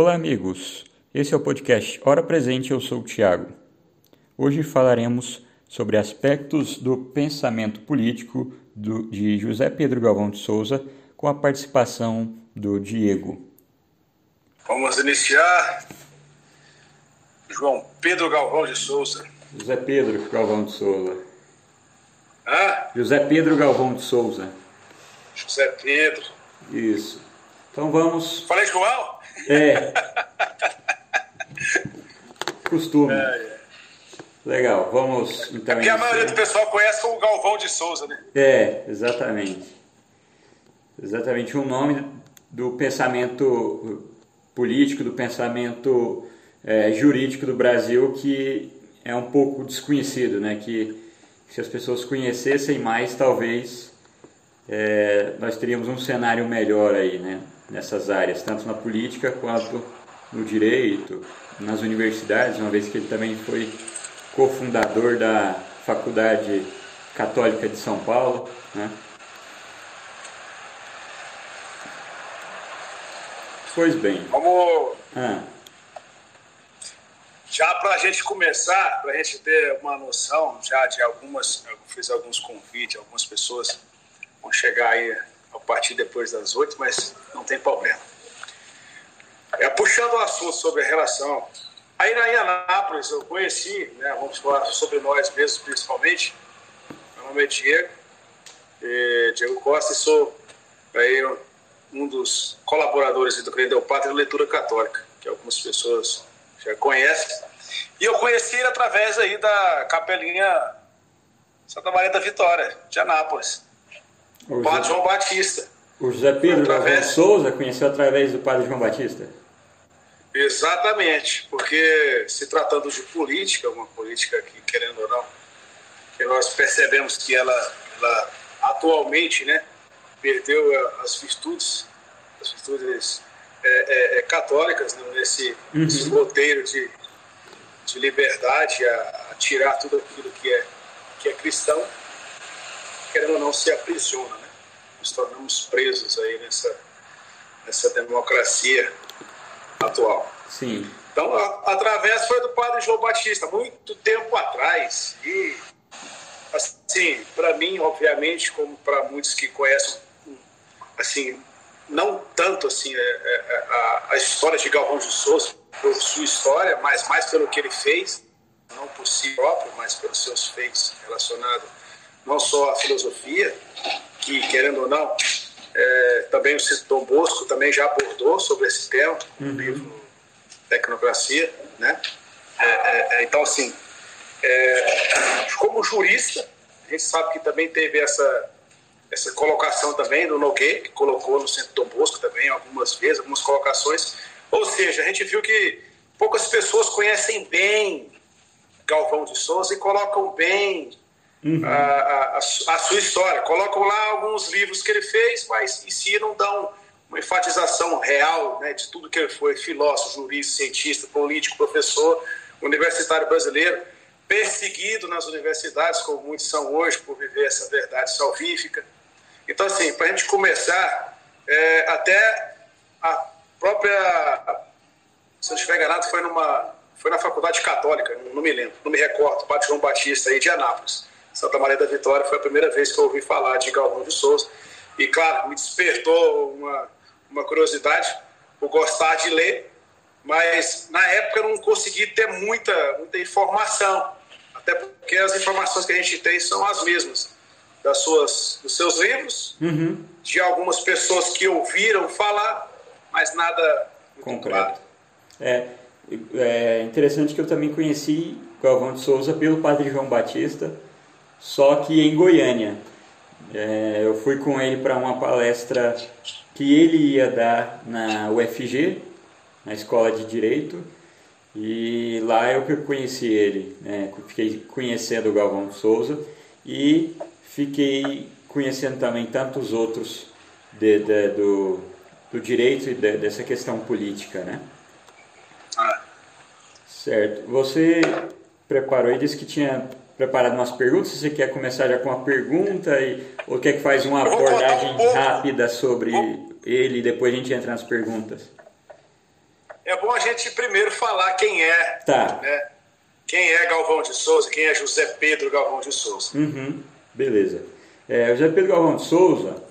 Olá, amigos. Esse é o podcast Hora Presente. Eu sou o Tiago. Hoje falaremos sobre aspectos do pensamento político do, de José Pedro Galvão de Souza, com a participação do Diego. Vamos iniciar. João Pedro Galvão de Souza. José Pedro Galvão de Souza. Hã? José Pedro Galvão de Souza. José Pedro. Isso. Então vamos. Falei João? É. Costume. É, é. Legal, vamos então. É porque a maioria do pessoal conhece como Galvão de Souza, né? É, exatamente. Exatamente um nome do pensamento político, do pensamento é, jurídico do Brasil que é um pouco desconhecido, né? Que se as pessoas conhecessem mais, talvez é, nós teríamos um cenário melhor aí, né? Nessas áreas, tanto na política quanto no direito, nas universidades, uma vez que ele também foi cofundador da Faculdade Católica de São Paulo. Né? Pois bem. Vamos. Ah. Já para a gente começar, para a gente ter uma noção já de algumas, eu fiz alguns convites, algumas pessoas vão chegar aí a partir depois das oito, mas não tem problema. É, puxando o assunto sobre a relação. Aí na Anápolis eu conheci, né, vamos falar sobre nós mesmos principalmente. Meu nome é Diego, Diego Costa, e sou aí, um dos colaboradores do Creio Pátria Leitura Católica, que algumas pessoas já conhecem. E eu conheci ele através aí da Capelinha Santa Maria da Vitória, de Anápolis. O Padre João Batista. O José Pedro através... Souza conheceu através do Padre João Batista? Exatamente, porque se tratando de política, uma política que, querendo ou não, que nós percebemos que ela, ela atualmente né, perdeu as virtudes, as virtudes é, é, é, católicas né, nesse, uhum. nesse roteiro de, de liberdade, a, a, tirar tudo aquilo que é, que é cristão querendo ou não, se aprisiona. Nos tornamos presos aí nessa, nessa democracia atual. Sim. Então, a, através foi do padre João Batista, muito tempo atrás. E, assim, para mim, obviamente, como para muitos que conhecem, assim, não tanto assim é, é, é, a, a história de Galvão de Souza, por sua história, mas mais pelo que ele fez, não por si próprio, mas pelos seus feitos relacionados não só a filosofia, que, querendo ou não, é, também o Dom Bosco também já abordou sobre esse tema, no uhum. livro Tecnocracia, né? É, é, é então, assim, é, como jurista, a gente sabe que também teve essa, essa colocação também do Nogueira, que colocou no Centro Dom Bosco também algumas vezes, algumas colocações. Ou seja, a gente viu que poucas pessoas conhecem bem Galvão de Souza e colocam bem uhum. a, a, a, sua história. Colocam lá alguns livros que ele fez, mas em si não dão uma enfatização real né, de tudo que ele foi: filósofo, jurista, cientista, político, professor, universitário brasileiro, perseguido nas universidades, como muitos são hoje, por viver essa verdade salvífica. Então, assim, para a gente começar, é, até a própria. Se eu estiver enganado, foi numa. Foi na faculdade católica, não me lembro, não me recordo, Padre João Batista aí de Anápolis Santa Maria da Vitória foi a primeira vez que eu ouvi falar de Galvão de Souza. E, claro, me despertou uma, uma curiosidade por gostar de ler, mas na época eu não consegui ter muita, muita informação, até porque as informações que a gente tem são as mesmas das suas, dos seus livros, uhum. de algumas pessoas que ouviram falar, mas nada concreto. Claro. É, é interessante que eu também conheci Galvão de Souza pelo Padre João Batista só que em Goiânia. É, eu fui com ele para uma palestra que ele ia dar na UFG, na Escola de Direito, e lá eu conheci ele, né? fiquei conhecendo o Galvão Souza e fiquei conhecendo também tantos outros de, de, do, do direito e de, dessa questão política, né? Ah. Certo. Você preparou e disse que tinha preparado umas perguntas. Se você quer começar já com uma pergunta e, ou quer que faz uma abordagem um rápida sobre ele e depois a gente entra nas perguntas? é bom a gente primeiro falar quem é. Tá. Né? Quem é Galvão de Souza, quem é José Pedro Galvão de Souza. Uhum, beleza. É, José Pedro Galvão de Souza,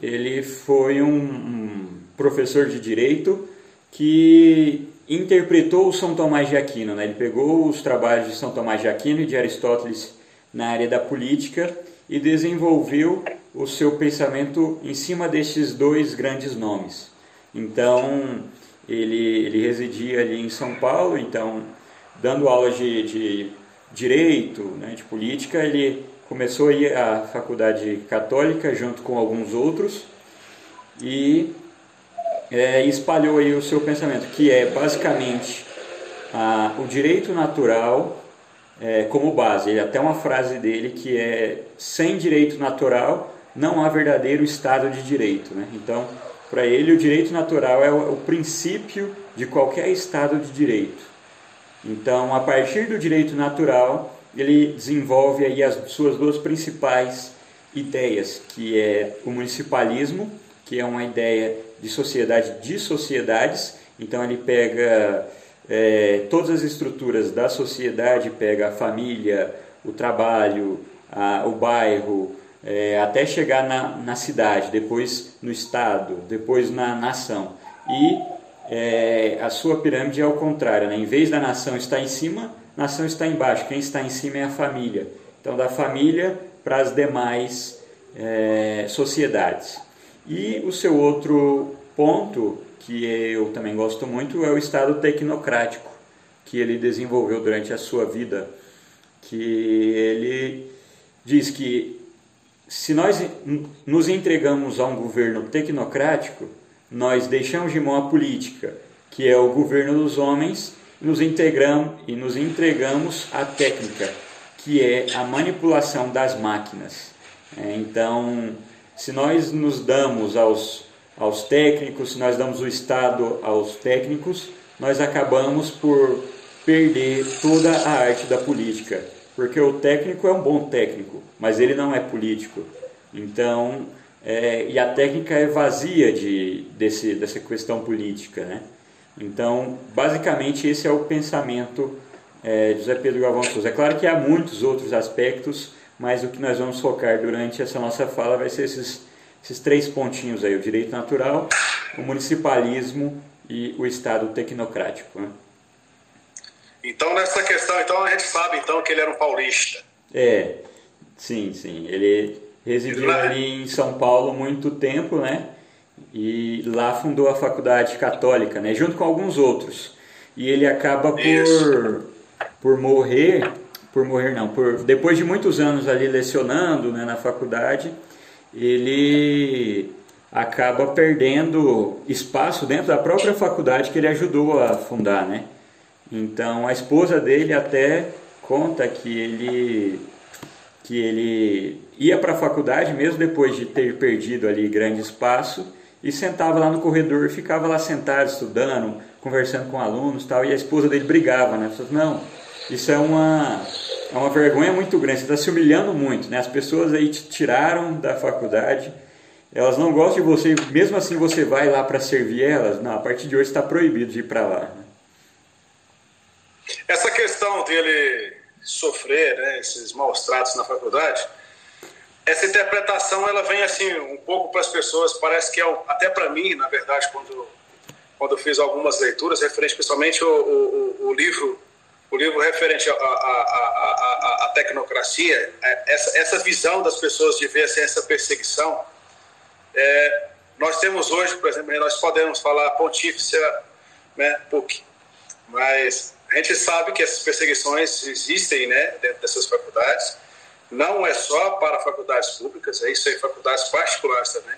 ele foi um, um professor de direito que interpretou São Tomás de Aquino. Né? Ele pegou os trabalhos de São Tomás de Aquino e de Aristóteles na área da política e desenvolveu o seu pensamento em cima desses dois grandes nomes. Então, ele, ele residia ali em São Paulo, então, dando aulas de, de direito, né, de política, ele começou a ir à faculdade católica junto com alguns outros e é, espalhou aí o seu pensamento, que é basicamente a, o direito natural é, como base. Ele até uma frase dele que é sem direito natural não há verdadeiro Estado de Direito. Né? Então, para ele, o direito natural é o, o princípio de qualquer Estado de Direito. Então, a partir do direito natural, ele desenvolve aí as suas duas principais ideias, que é o municipalismo, que é uma ideia de sociedade de sociedades. Então, ele pega é, todas as estruturas da sociedade, pega a família, o trabalho, a, o bairro, é, até chegar na, na cidade, depois no estado, depois na nação. E é, a sua pirâmide é ao contrário, né? em vez da nação estar em cima, nação está embaixo, quem está em cima é a família. Então, da família para as demais é, sociedades. E o seu outro ponto, que eu também gosto muito, é o Estado tecnocrático, que ele desenvolveu durante a sua vida, que ele diz que se nós nos entregamos a um governo tecnocrático, nós deixamos de mão a política, que é o governo dos homens, e nos integramos e nos entregamos à técnica, que é a manipulação das máquinas. É, então, se nós nos damos aos, aos técnicos, se nós damos o Estado aos técnicos, nós acabamos por perder toda a arte da política, porque o técnico é um bom técnico, mas ele não é político. Então, é, e a técnica é vazia de, desse, dessa questão política. Né? Então, basicamente, esse é o pensamento é, de José Pedro Galvão Souza. É claro que há muitos outros aspectos, mas o que nós vamos focar durante essa nossa fala vai ser esses, esses três pontinhos aí: o direito natural, o municipalismo e o Estado tecnocrático. Né? Então, nessa questão, então a gente sabe então que ele era um paulista. É, sim, sim. Ele residiu ali em São Paulo muito tempo, né? E lá fundou a faculdade católica, né? Junto com alguns outros. E ele acaba por, por morrer, por morrer não, por depois de muitos anos ali lecionando, né, na faculdade, ele acaba perdendo espaço dentro da própria faculdade que ele ajudou a fundar, né? Então a esposa dele até conta que ele que ele ia para a faculdade mesmo depois de ter perdido ali grande espaço e sentava lá no corredor, ficava lá sentado estudando, conversando com alunos, tal, e a esposa dele brigava, né? Falou, não, isso é uma é uma vergonha muito grande, você está se humilhando muito, né? As pessoas aí te tiraram da faculdade, elas não gostam de você, mesmo assim você vai lá para servir elas, não, a partir de hoje está proibido de ir para lá. Né? Essa questão dele sofrer né, esses maus tratos na faculdade, essa interpretação ela vem assim um pouco para as pessoas, parece que é até para mim, na verdade, quando quando eu fiz algumas leituras referente principalmente o, o, o livro o livro referente à, à, à, tecnocracia, é, essa, essa visão das pessoas de ver assim, essa perseguição, é, nós temos hoje, por exemplo, nós podemos falar pontífice né, PUC, mas a gente sabe que essas perseguições existem né, dentro dessas faculdades. Não é só para faculdades públicas, é isso aí, faculdades particulares também.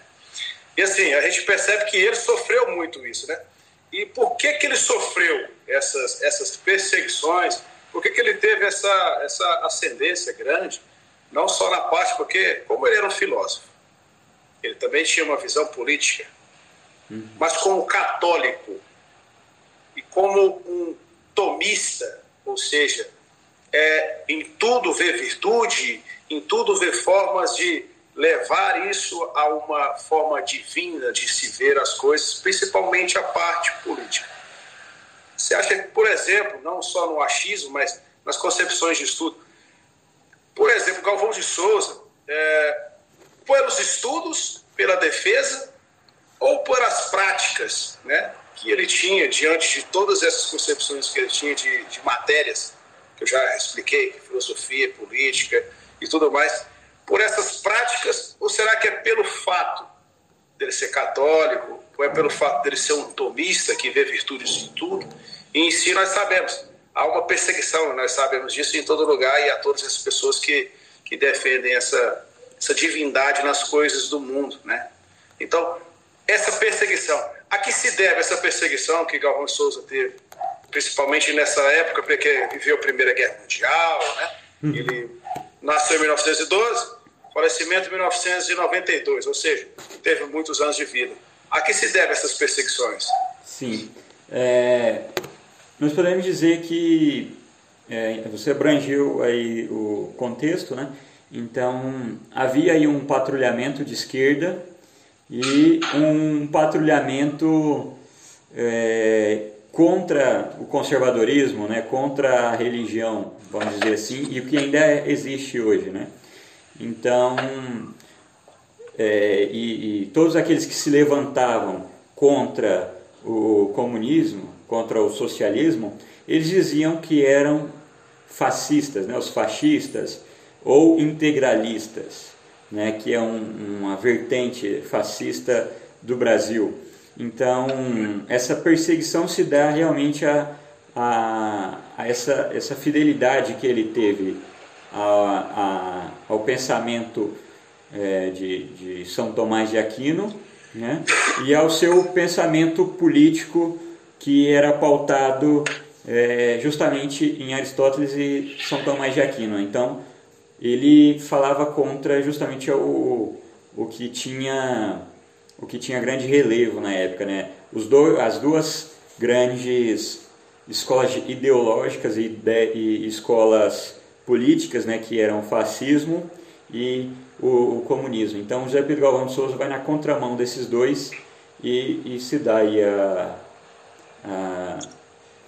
E assim, a gente percebe que ele sofreu muito isso, né? E por que, que ele sofreu essas, essas perseguições? Por que, que ele teve essa, essa ascendência grande? Não só na parte, porque, como ele era um filósofo, ele também tinha uma visão política, uhum. mas como católico e como um tomista, ou seja, é, em tudo vê virtude, em tudo vê formas de levar isso a uma forma divina de se ver as coisas, principalmente a parte política. por exemplo, não só no achismo, mas nas concepções de estudo. Por exemplo, Galvão de Souza, é, pelos estudos, pela defesa ou por as práticas né, que ele tinha diante de todas essas concepções que ele tinha de, de matérias, que eu já expliquei, filosofia, política e tudo mais, por essas práticas, ou será que é pelo fato dele ser católico, ou é pelo fato dele ser um tomista que vê virtudes em tudo? E em si nós sabemos, há uma perseguição, nós sabemos disso em todo lugar e a todas as pessoas que, que defendem essa, essa divindade nas coisas do mundo, né? Então, essa perseguição, a que se deve essa perseguição que Galvão Souza teve? Principalmente nessa época, porque viveu a Primeira Guerra Mundial, né? Uhum. Ele nasceu em 1912, falecimento em 1992, ou seja, teve muitos anos de vida. A que se deve essas perseguições? Sim. É, nós podemos dizer que é, você abrangiu aí o contexto, né? Então havia aí um patrulhamento de esquerda e um patrulhamento é, contra o conservadorismo, né? Contra a religião, vamos dizer assim, e o que ainda existe hoje, né? Então, é, e, e todos aqueles que se levantavam contra o comunismo, contra o socialismo, eles diziam que eram fascistas, né, os fascistas, ou integralistas, né, que é um, uma vertente fascista do Brasil. Então, essa perseguição se dá realmente a, a, a essa, essa fidelidade que ele teve a, a, ao pensamento é, de, de São Tomás de Aquino né, e ao seu pensamento político que era pautado é, justamente em Aristóteles e São Tomás de Aquino. Então, ele falava contra justamente o, o que tinha o que tinha grande relevo na época, né? Os do, as duas grandes escolas ideológicas e, de, e escolas políticas, né, que eram o fascismo e o, o, comunismo. Então, José Pedro Galvão de Souza vai na contramão desses dois e, e se dá aí a, a,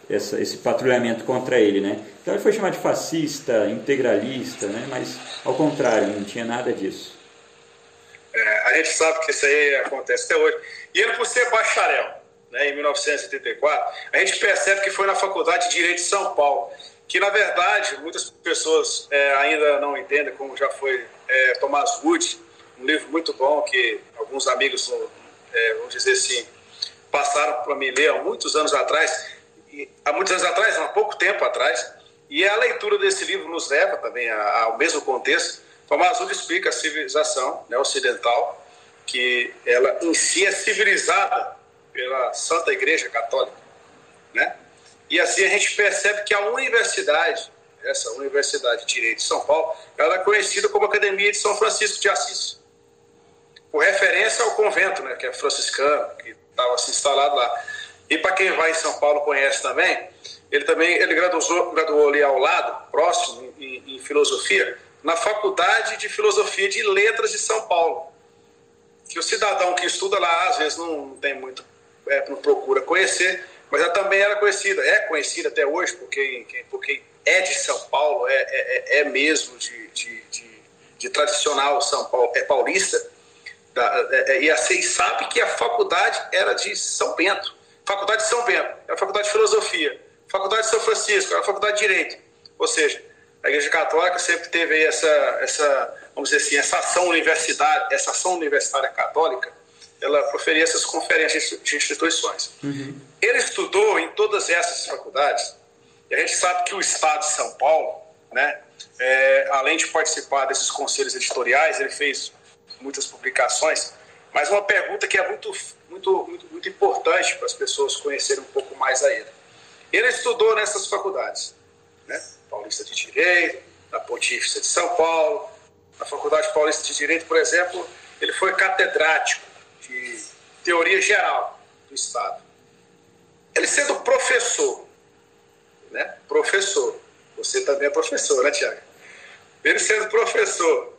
essa, esse patrulhamento contra ele, né? Então ele foi chamado de fascista, integralista, né? Mas ao contrário, não tinha nada disso. É, a gente sabe que isso aí acontece até hoje. E ele por ser bacharel, né, em 1984, a gente percebe que foi na Faculdade de Direito de São Paulo, que na verdade muitas pessoas é, ainda não entendem, como já foi é, Thomas Wood, um livro muito bom que alguns amigos, é, vamos dizer assim, passaram para me ler há muitos anos atrás, e, há muitos anos atrás, há pouco tempo atrás, e a leitura desse livro nos leva também ao mesmo contexto. Tomás Wood explica a civilização né, ocidental, que ela em si é civilizada pela Santa Igreja Católica? E assim a gente percebe que a universidade, essa Universidade de Direito de São Paulo, ela é conhecida como Academia de São Francisco de Assis, por referência ao convento, né, que é franciscano, que estava assim, instalado lá. E para quem vai em São Paulo conhece também, ele também ele graduou, graduou ali ao lado, próximo, em, em filosofia, na Faculdade de Filosofia de Letras de São Paulo. Que o cidadão que estuda lá, às vezes, não tem muito, é, não procura conhecer, mas ela também era conhecida, é conhecida até hoje, porque, porque é de São Paulo, é, é, é mesmo de, de, de, de, tradicional São Paulo, é paulista, da, é, é, e assim sabe que a faculdade era de São Bento, Faculdade de São Bento, era a Faculdade de Filosofia, Faculdade de São Francisco, era a Faculdade de Direito, ou seja, a Igreja Católica sempre teve essa, essa vamos dizer assim, essa ação universitária, essa ação universitária católica, ela proferia essas conferências de instituições. Uhum. Ele estudou em todas essas faculdades, e a gente sabe que o Estado de São Paulo, né, é, além de participar desses conselhos editoriais, ele fez muitas publicações, mas uma pergunta que é muito, muito, muito, muito importante para as pessoas conhecerem um pouco mais a ele. Ele estudou nessas faculdades, né? Paulista de Direito, na Pontífice de São Paulo, na Faculdade Paulista de Direito, por exemplo, ele foi catedrático teoria geral do Estado. Ele sendo professor, né? Professor. Você também é professor, né, Tiago? Ele sendo professor,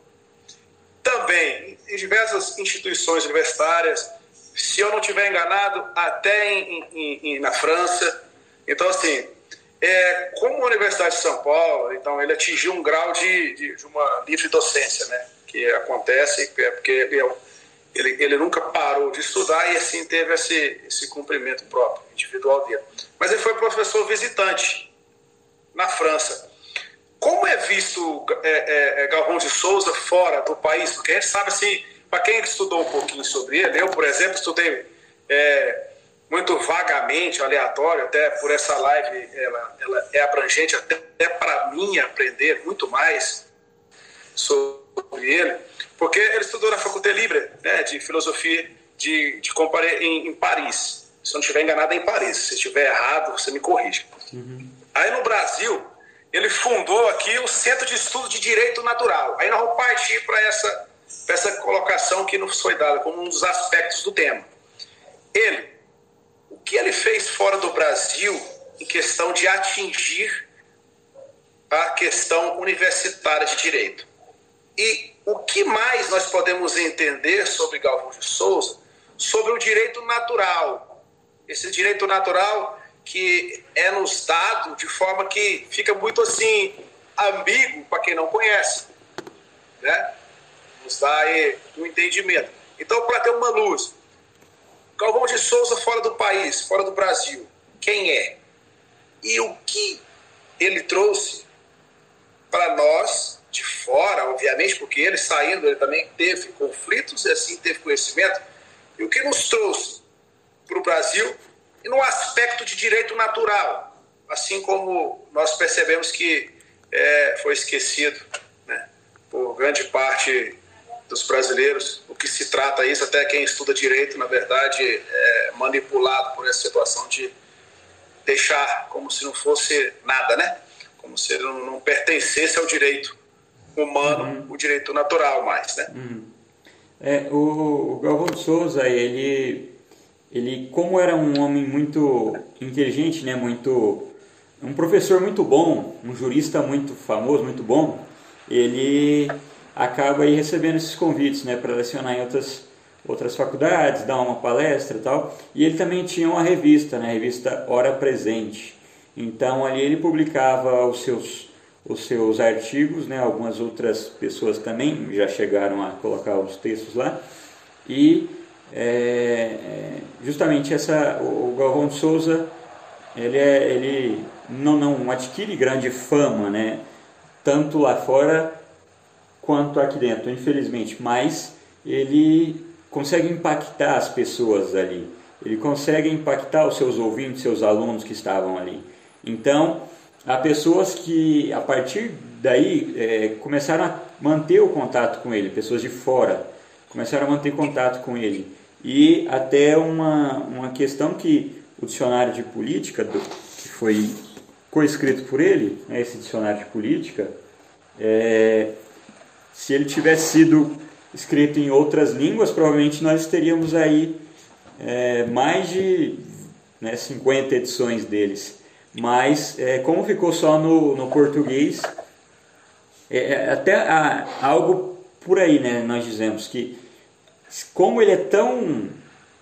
também em diversas instituições universitárias, se eu não estiver enganado, até em, em, em, na França. Então, assim, é, como a Universidade de São Paulo, então ele atingiu um grau de, de, de uma livre docência, né? Que acontece é porque ele, é ele, ele, nunca parou de estudar e assim teve esse, esse cumprimento próprio, individual dele. Mas ele foi professor visitante na França. Como é visto é, é, é Galvão de Souza fora do país? Porque a gente sabe assim, para quem estudou um pouquinho sobre ele, eu, por exemplo, estudei é, muito vagamente, aleatório, até por essa live ela, ela é abrangente até, até para mim aprender muito mais sobre ele, porque ele estudou na Faculdade Libre né, de Filosofia de, de em, em, Paris. Se eu não estiver enganado, é em Paris. Se estiver errado, você me corrige. Uhum. Aí no Brasil, ele fundou aqui o Centro de Estudo de Direito Natural. Aí nós vamos partir para essa, essa colocação que nos foi dada como um dos aspectos do tema. Ele o que ele fez fora do Brasil em questão de atingir a questão universitária de direito. E o que mais nós podemos entender sobre Galvão de Souza? Sobre o direito natural. Esse direito natural que é nos dado de forma que fica muito assim ambíguo para quem não conhece. Né? Nos dá aí um entendimento. Então, para ter uma luz, Galvão de Souza fora do país, fora do Brasil. Quem é? E o que ele trouxe para nós, de fora, obviamente, porque ele saindo, ele também teve conflitos e assim teve conhecimento. E o que nos trouxe para o Brasil e no aspecto de direito natural, assim como nós percebemos que é, foi esquecido né, por grande parte dos brasileiros. O que se trata isso, até quem estuda direito, na verdade, é manipulado por essa situação de deixar como se não fosse nada, né? Como se ele não pertencesse ao direito humano, uhum. o direito natural mais, né? Uhum. É, o, o Galvão Souza, ele, ele, como era um homem muito inteligente, né? Muito, um professor muito bom, um jurista muito famoso, muito bom, ele acaba aí recebendo esses convites né, para lecionar em outras, outras faculdades, dar uma palestra e tal. E ele também tinha uma revista, né, a revista Hora Presente. Então ali ele publicava os seus, os seus artigos, né, algumas outras pessoas também já chegaram a colocar os textos lá. E é, é justamente essa, o Galvão de Souza, ele, é, ele não, não adquire grande fama, né, tanto lá fora quanto aqui dentro, infelizmente, mas ele consegue impactar as pessoas ali, ele consegue impactar os seus ouvintes, seus alunos que estavam ali. Então, há pessoas que a partir daí é, começaram a manter o contato com ele, pessoas de fora começaram a manter contato com ele. E até uma, uma questão que o dicionário de política, do, que foi coescrito por ele, né, esse dicionário de política, é, se ele tivesse sido escrito em outras línguas, provavelmente nós teríamos aí é, mais de né, 50 edições deles. Mas, é, como ficou só no, no português, é, é até há, algo por aí, né, nós dizemos que, como ele é tão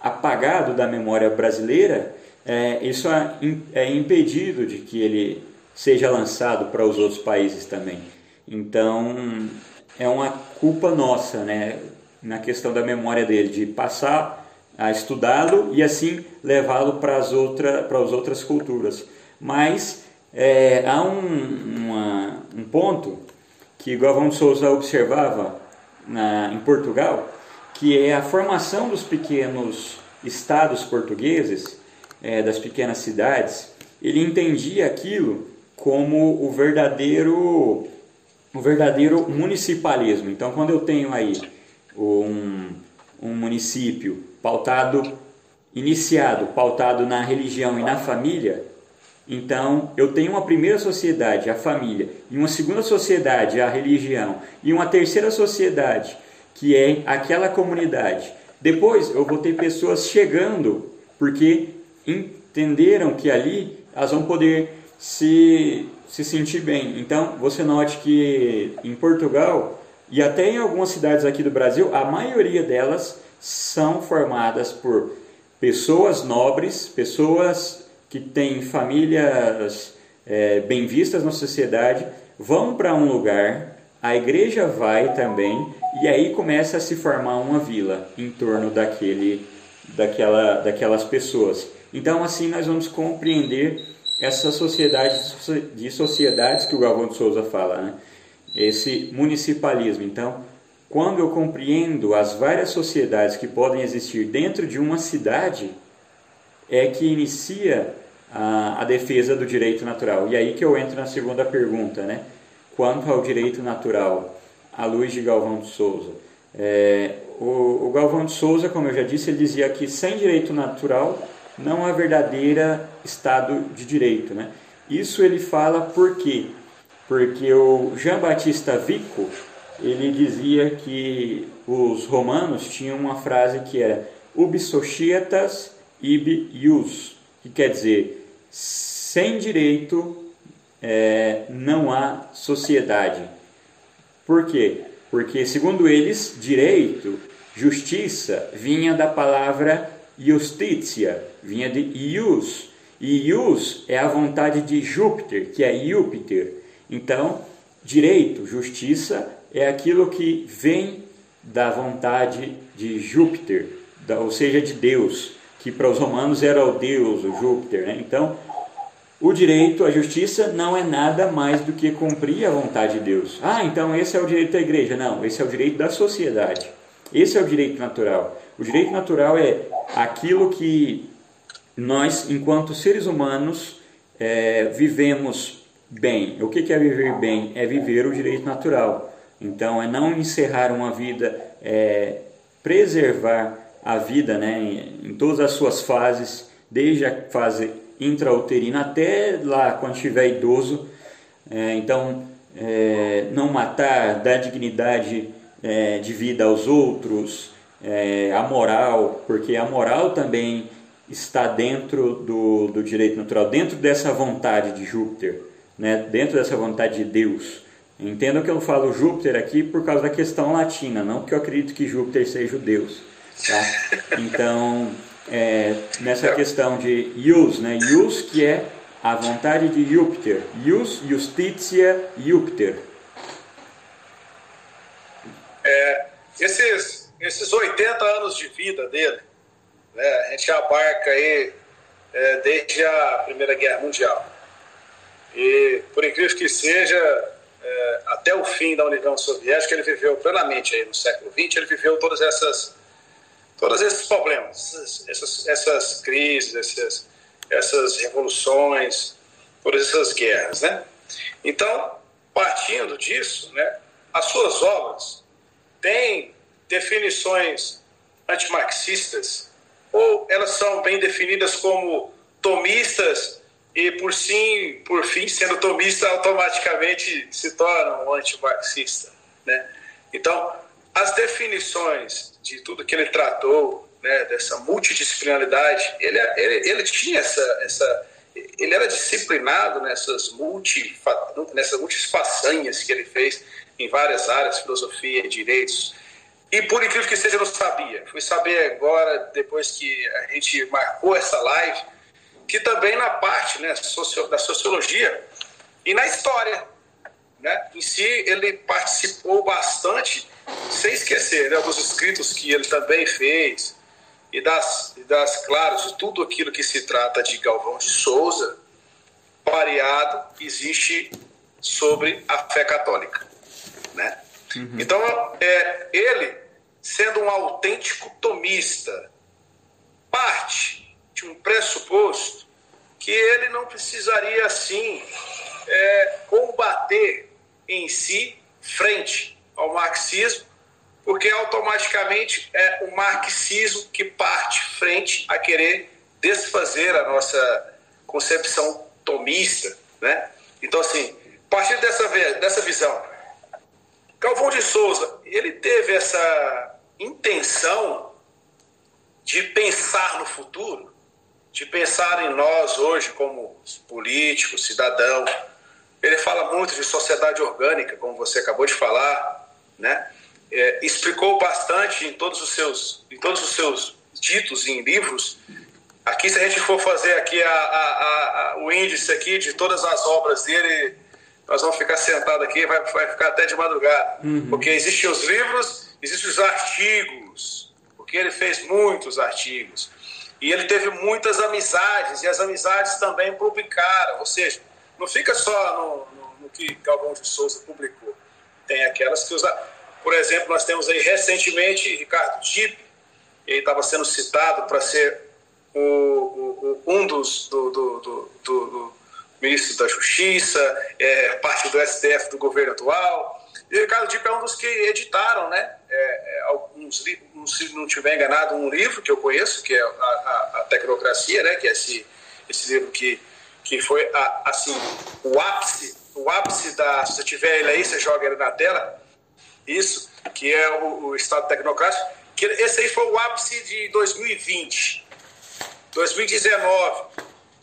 apagado da memória brasileira, é, isso é, é impedido de que ele seja lançado para os outros países também. Então, é uma culpa nossa, né, na questão da memória dele, de passar a estudá-lo e assim levá-lo para as para as outras culturas. Mas é, há um, uma, um ponto que Galvão Souza observava na, em Portugal, que é a formação dos pequenos estados portugueses, é, das pequenas cidades. Ele entendia aquilo como o verdadeiro o verdadeiro municipalismo. Então, quando eu tenho aí um, um município pautado, iniciado, pautado na religião e na família, então eu tenho uma primeira sociedade, a família, e uma segunda sociedade, a religião, e uma terceira sociedade, que é aquela comunidade. Depois eu vou ter pessoas chegando, porque entenderam que ali elas vão poder se se sentir bem. Então, você note que em Portugal e até em algumas cidades aqui do Brasil, a maioria delas são formadas por pessoas nobres, pessoas que têm famílias é, bem vistas na sociedade vão para um lugar, a igreja vai também, e aí começa a se formar uma vila em torno daquele, daquela, daquelas pessoas. Então, assim, nós vamos compreender essa sociedade de sociedades que o Galvão de Souza fala, né? esse municipalismo. Então, quando eu compreendo as várias sociedades que podem existir dentro de uma cidade, é que inicia a, a defesa do direito natural. E aí que eu entro na segunda pergunta, né? Quanto ao direito natural, à luz de Galvão de Souza. É, o, o Galvão de Souza, como eu já disse, ele dizia que sem direito natural não há verdadeira Estado de Direito. Né? Isso ele fala por quê? Porque o Jean Batista Vico, ele dizia que os romanos tinham uma frase que era ubi societas ibi ius, que quer dizer, sem direito é, não há sociedade. Por quê? Porque, segundo eles, direito, justiça, vinha da palavra justitia, vinha de ius. E ius é a vontade de Júpiter, que é Júpiter. Então, direito, justiça, é aquilo que vem da vontade de Júpiter, ou seja, de Deus, que para os romanos era o Deus, o Júpiter. Né? Então, o direito, a justiça, não é nada mais do que cumprir a vontade de Deus. Ah, então esse é o direito da igreja. Não, esse é o direito da sociedade. Esse é o direito natural. O direito natural é aquilo que nós, enquanto seres humanos, é, vivemos bem. O que é viver bem? É viver o direito natural. Então, é não encerrar uma vida, é preservar a vida né, em, em todas as suas fases, desde a fase intrauterina até lá quando estiver idoso. É, então, é, não matar, dar dignidade é, de vida aos outros, é, a moral, porque a moral também está dentro do, do direito natural, dentro dessa vontade de Júpiter, né? dentro dessa vontade de Deus. Entendam que eu falo Júpiter aqui por causa da questão latina, não porque eu acredito que Júpiter seja o Deus. Tá? Então, é, nessa questão de ius, né? ius que é a vontade de Júpiter, ius, justitia, Júpiter. É, esses, esses 80 anos de vida dele, né, a gente abarca aí é, desde a Primeira Guerra Mundial. E, por incrível que seja, é, até o fim da União Soviética, ele viveu plenamente aí no século XX, ele viveu todas essas todos esses problemas, essas, essas crises, essas, essas revoluções, todas essas guerras, né? Então, partindo disso, né, as suas obras têm definições antimarxistas ou elas são bem definidas como tomistas e por sim, por fim, sendo tomista automaticamente se torna um antimarxista, né? Então, as definições de tudo que ele tratou, né, dessa multidisciplinaridade, ele, ele, ele tinha essa, essa. Ele era disciplinado nessas, multi, nessas multifaçanhas que ele fez em várias áreas, filosofia, direitos. E por incrível que seja, eu não sabia. Fui saber agora, depois que a gente marcou essa live, que também na parte né, da sociologia e na história né, em si, ele participou bastante sem esquecer né, dos escritos que ele também fez e das, das claras de tudo aquilo que se trata de Galvão de Souza, variado existe sobre a fé católica, né? Uhum. Então, é, ele, sendo um autêntico tomista, parte de um pressuposto que ele não precisaria, assim, é, combater em si frente marxismo, porque automaticamente é o marxismo que parte frente a querer desfazer a nossa concepção tomista, né? Então, assim, a partir dessa, dessa visão, Calvão de Souza, ele teve essa intenção de pensar no futuro, de pensar em nós hoje como políticos, cidadãos. Ele fala muito de sociedade orgânica, como você acabou de falar, né? É, explicou bastante em todos os seus em todos os seus ditos em livros aqui se a gente for fazer aqui a, a, a, o índice aqui de todas as obras dele, nós vamos ficar sentados aqui, vai, vai ficar até de madrugada. Uhum. Porque existem os livros, existem os artigos, porque ele fez muitos artigos. E ele teve muitas amizades, e as amizades também publicaram. Ou seja, não fica só no, no, no que Galvão de Souza publicou. Tem aquelas que usa. Por exemplo, nós temos aí recentemente Ricardo Dipp, ele estava sendo citado para ser o, o, um dos do, do, do, do, ministro da Justiça, é, parte do STF do governo atual. E Ricardo Dipp é um dos que editaram, né? É, é alguns se não estiver enganado, um livro que eu conheço, que é a, a, a Tecnocracia, né? Que é esse, esse livro que, que foi, a, assim, o ápice, o ápice da... Se você tiver ele aí, você joga ele na tela. Isso, que é o, o Estado Tecnocrático. Que esse aí foi o ápice de 2020. 2019.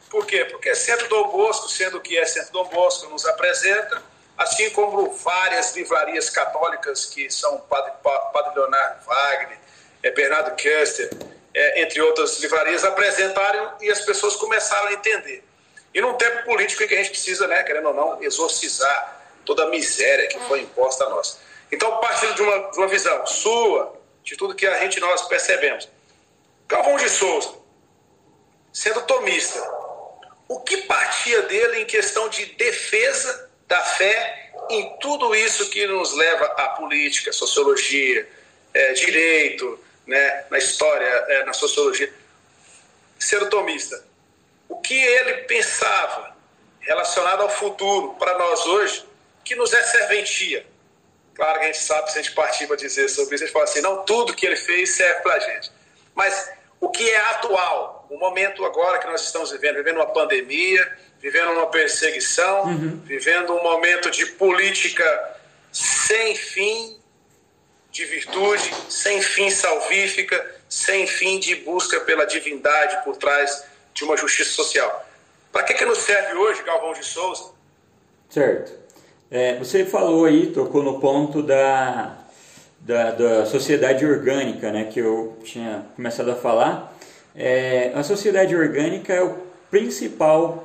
Por quê? Porque Centro Dom Bosco, sendo que é Centro Dom Bosco, nos apresenta, assim como várias livrarias católicas que são Padre, Padre Leonardo Wagner, é, Bernardo Kester, é, entre outras livrarias, apresentaram e as pessoas começaram a entender. E num tempo político em que a gente precisa, né, querendo ou não, exorcizar toda a miséria que foi imposta a nós. Então, partindo de uma, de uma visão sua, de tudo que a gente nós percebemos, Galvão de Souza, sendo tomista, o que partia dele em questão de defesa da fé em tudo isso que nos leva à política, sociologia, é, direito, né, na história, é, na sociologia, sendo tomista, o que ele pensava relacionado ao futuro para nós hoje, que nos é serventia. Claro que a gente sabe, se a gente partir para dizer sobre isso, a gente fala assim, não tudo que ele fez serve para a gente. Mas o que é atual, o momento agora que nós estamos vivendo, vivendo uma pandemia, vivendo uma perseguição, uhum. vivendo um momento de política sem fim de virtude, sem fim salvífica, sem fim de busca pela divindade por trás de uma justiça social. Para que, que nos serve hoje, Galvão de Souza? Certo. É, você falou aí, tocou no ponto da da, da sociedade orgânica, né, que eu tinha começado a falar, é, a sociedade orgânica é o principal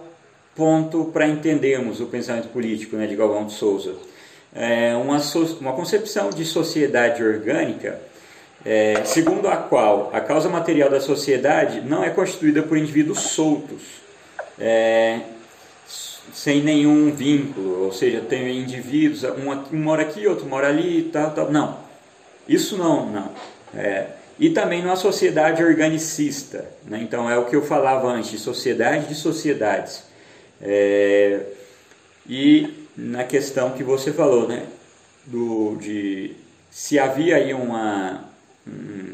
ponto para entendermos o pensamento político né, de Galvão de Souza. É uma, uma concepção de sociedade orgânica é, segundo a qual a causa material da sociedade não é constituída por indivíduos soltos, é, sem nenhum vínculo, ou seja, tem indivíduos, um, mora aqui, outro mora ali, tal, tal. Não. Isso não, não. É, e também numa sociedade organicista. Né? Então é o que eu falava antes, sociedade de sociedades. É, e na questão que você falou, né? Do, de se havia aí uma,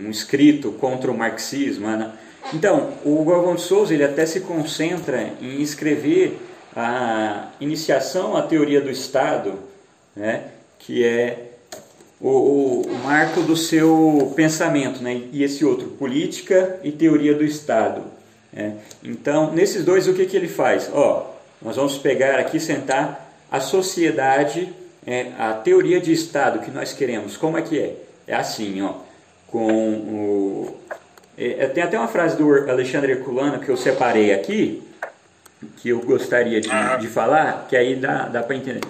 um, escrito contra o marxismo. Né? Então, o Galvão de Souza ele até se concentra em escrever a iniciação à teoria do Estado, né? que é o, o, marco do seu pensamento, né? e esse outro, política e teoria do Estado. Né? Então, nesses dois, o que, que ele faz? Ó, nós vamos pegar aqui, sentar a sociedade, é, a teoria de Estado que nós queremos. Como é que é? É assim, ó, com o... É, é tem até uma frase do Alexandre Herculano que eu separei aqui, que eu gostaria de, de falar, que aí dá, dá para entender.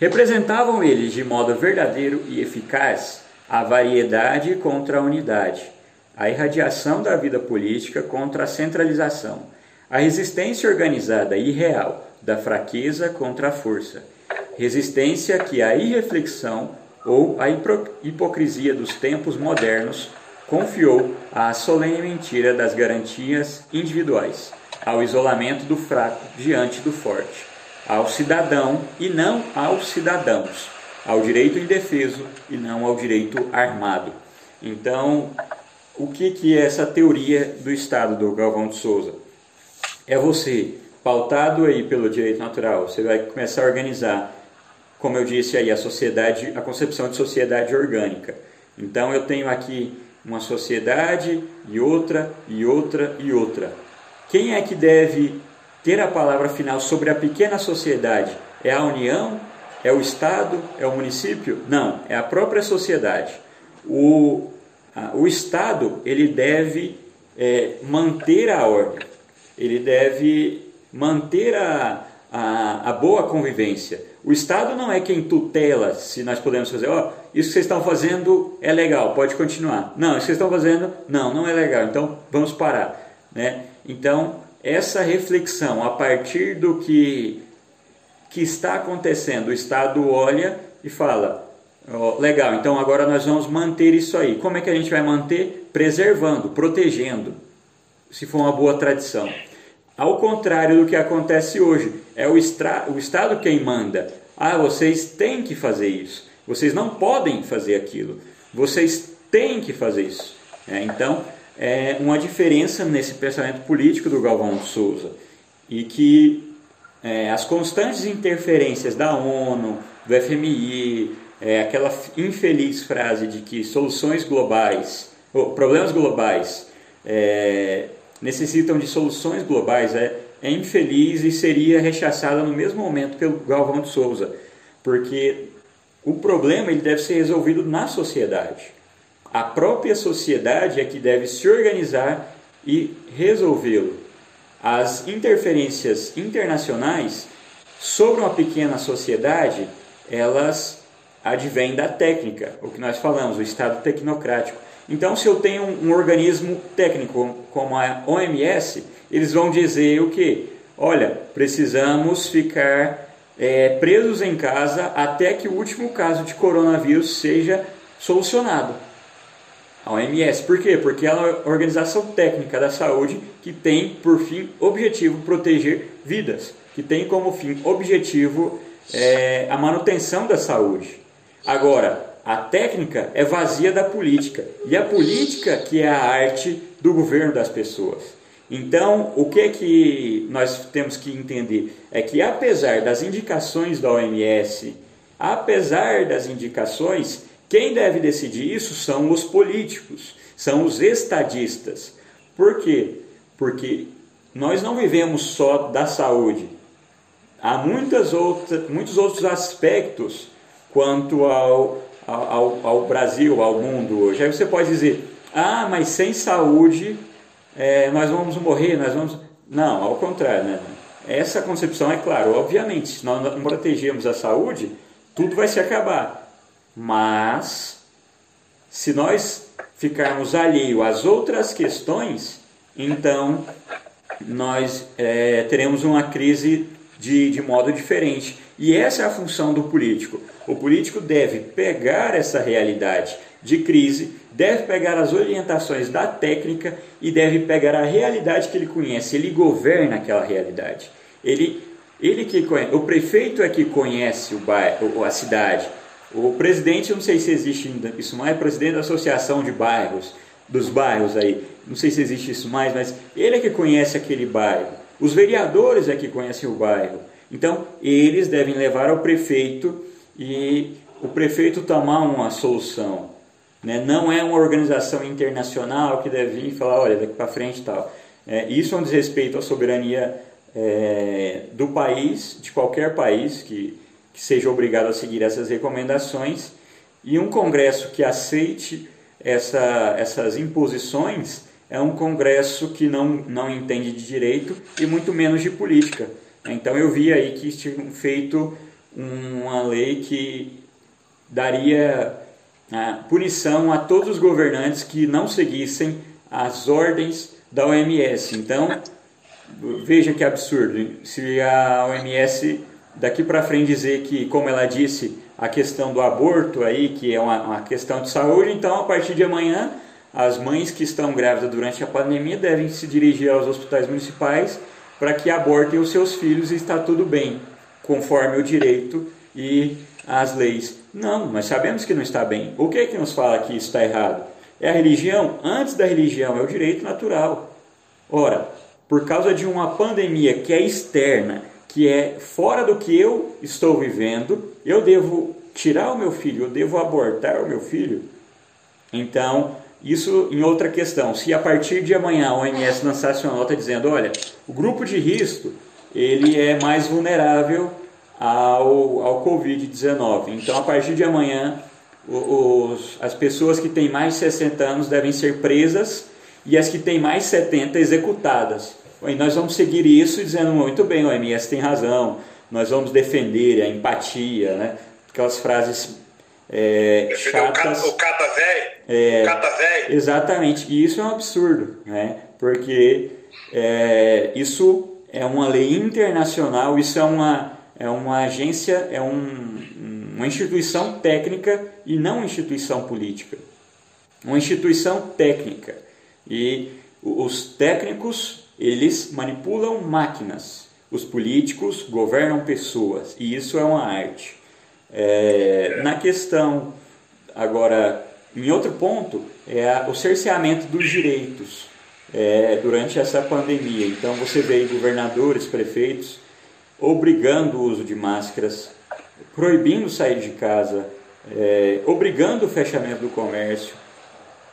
Representavam eles de modo verdadeiro e eficaz a variedade contra a unidade, a irradiação da vida política contra a centralização, a resistência organizada e real da fraqueza contra a força, resistência que a irreflexão ou a hipocrisia dos tempos modernos confiou à solene mentira das garantias individuais, ao isolamento do fraco diante do forte ao cidadão e não aos cidadãos, ao direito indefeso e não ao direito armado. Então, o que, que é essa teoria do Estado do Galvão de Souza? É você, pautado aí pelo direito natural, você vai começar a organizar, como eu disse aí, a sociedade, a concepção de sociedade orgânica. Então, eu tenho aqui uma sociedade e outra e outra e outra. Quem é que deve ter a palavra final sobre a pequena sociedade é a União? É o Estado? É o município? Não, é a própria sociedade. O, a, o Estado ele deve é, manter a ordem, ele deve manter a, a, a, boa convivência. O Estado não é quem tutela se nós podemos fazer, ó, oh, isso que vocês estão fazendo é legal, pode continuar. Não, isso que vocês estão fazendo, não, não é legal, então vamos parar. Né? Então, essa reflexão a partir do que, que está acontecendo, o Estado olha e fala, oh, legal, então agora nós vamos manter isso aí. Como é que a gente vai manter? Preservando, protegendo, se for uma boa tradição. Ao contrário do que acontece hoje, é o, extra, o Estado quem manda. Ah, vocês têm que fazer isso. Vocês não podem fazer aquilo. Vocês têm que fazer isso. É, então, é uma diferença nesse pensamento político do Galvão Souza. E que é, as constantes interferências da ONU, do FMI, é, aquela infeliz frase de que soluções globais, problemas globais, é, necessitam de soluções globais, é, é infeliz e seria rechaçada no mesmo momento pelo Galvão de Souza, porque o problema ele deve ser resolvido na sociedade. A própria sociedade é que deve se organizar e resolvê-lo. As interferências internacionais sobre uma pequena sociedade, elas advêm da técnica, o que nós falamos, o Estado tecnocrático. Então, se eu tenho um, um organismo técnico como a OMS, eles vão dizer o que? Olha, precisamos ficar é, presos em casa até que o último caso de coronavírus seja solucionado. A OMS, por quê? Porque ela é a organização técnica da saúde que tem por fim objetivo proteger vidas, que tem como fim objetivo é, a manutenção da saúde. Agora, a técnica é vazia da política e a política que é a arte do governo das pessoas. Então, o que é que nós temos que entender? É que apesar das indicações da OMS, apesar das indicações, quem deve decidir isso são os políticos, são os estadistas. Por quê? Porque nós não vivemos só da saúde. Há muitas outras, muitos outros aspectos quanto ao, ao, ao Brasil, ao mundo hoje. Aí você pode dizer, ah, mas sem saúde é, nós vamos morrer, nós vamos. Não, ao contrário, né? Essa concepção é claro, obviamente, se nós não protegermos a saúde, tudo vai se acabar. Mas, se nós ficarmos alheio às outras questões, então nós é, teremos uma crise de, de modo diferente. E essa é a função do político. O político deve pegar essa realidade de crise, deve pegar as orientações da técnica e deve pegar a realidade que ele conhece. Ele governa aquela realidade. Ele, ele que conhece, o prefeito é que conhece o bairro, a cidade. O presidente, eu não sei se existe ainda isso mais, é presidente da associação de bairros, dos bairros aí. Não sei se existe isso mais, mas ele é que conhece aquele bairro. Os vereadores é que conhecem o bairro. Então, eles devem levar ao prefeito e o prefeito tomar uma solução. Né? Não é uma organização internacional que deve vir e falar, olha, daqui para frente tal. É, isso é um desrespeito à soberania é, do país, de qualquer país que, que seja obrigado a seguir essas recomendações. E um Congresso que aceite essa, essas imposições é um Congresso que não, não entende de direito e muito menos de política. Então eu vi aí que tinham feito uma lei que daria a punição a todos os governantes que não seguissem as ordens da OMS. Então, veja que absurdo. Se a OMS daqui para frente dizer que, como ela disse, a questão do aborto aí, que é uma, uma, questão de saúde, então a partir de amanhã as mães que estão grávidas durante a pandemia devem se dirigir aos hospitais municipais para que abortem os seus filhos e está tudo bem, conforme o direito e as leis. Não, nós sabemos que não está bem. O que é que nos fala que está errado? É a religião? Antes da religião, é o direito natural. Ora, por causa de uma pandemia que é externa, que é fora do que eu estou vivendo, eu devo tirar o meu filho, eu devo abortar o meu filho? Então, isso em outra questão. Se a partir de amanhã a OMS lançasse uma nota dizendo, olha, o grupo de risco ele é mais vulnerável ao, ao Covid-19. Então, a partir de amanhã, os, as pessoas que têm mais de 60 anos devem ser presas e as que têm mais 70 executadas. e nós vamos seguir isso dizendo muito bem, o OMS tem razão, nós vamos defender a empatia, né? aquelas frases é, chatas. O cata velho? É, o cata velho? Exatamente, e isso é um absurdo, né? porque é, isso é uma lei internacional, isso é uma, é uma agência, é um, uma instituição técnica e não uma instituição política. Uma instituição técnica. E os técnicos, eles manipulam máquinas. Os políticos governam pessoas. E isso é uma arte. É, na questão, agora, em outro ponto, é o cerceamento dos direitos é, durante essa pandemia. Então, você vê governadores, prefeitos obrigando o uso de máscaras, proibindo sair de casa, é, obrigando o fechamento do comércio,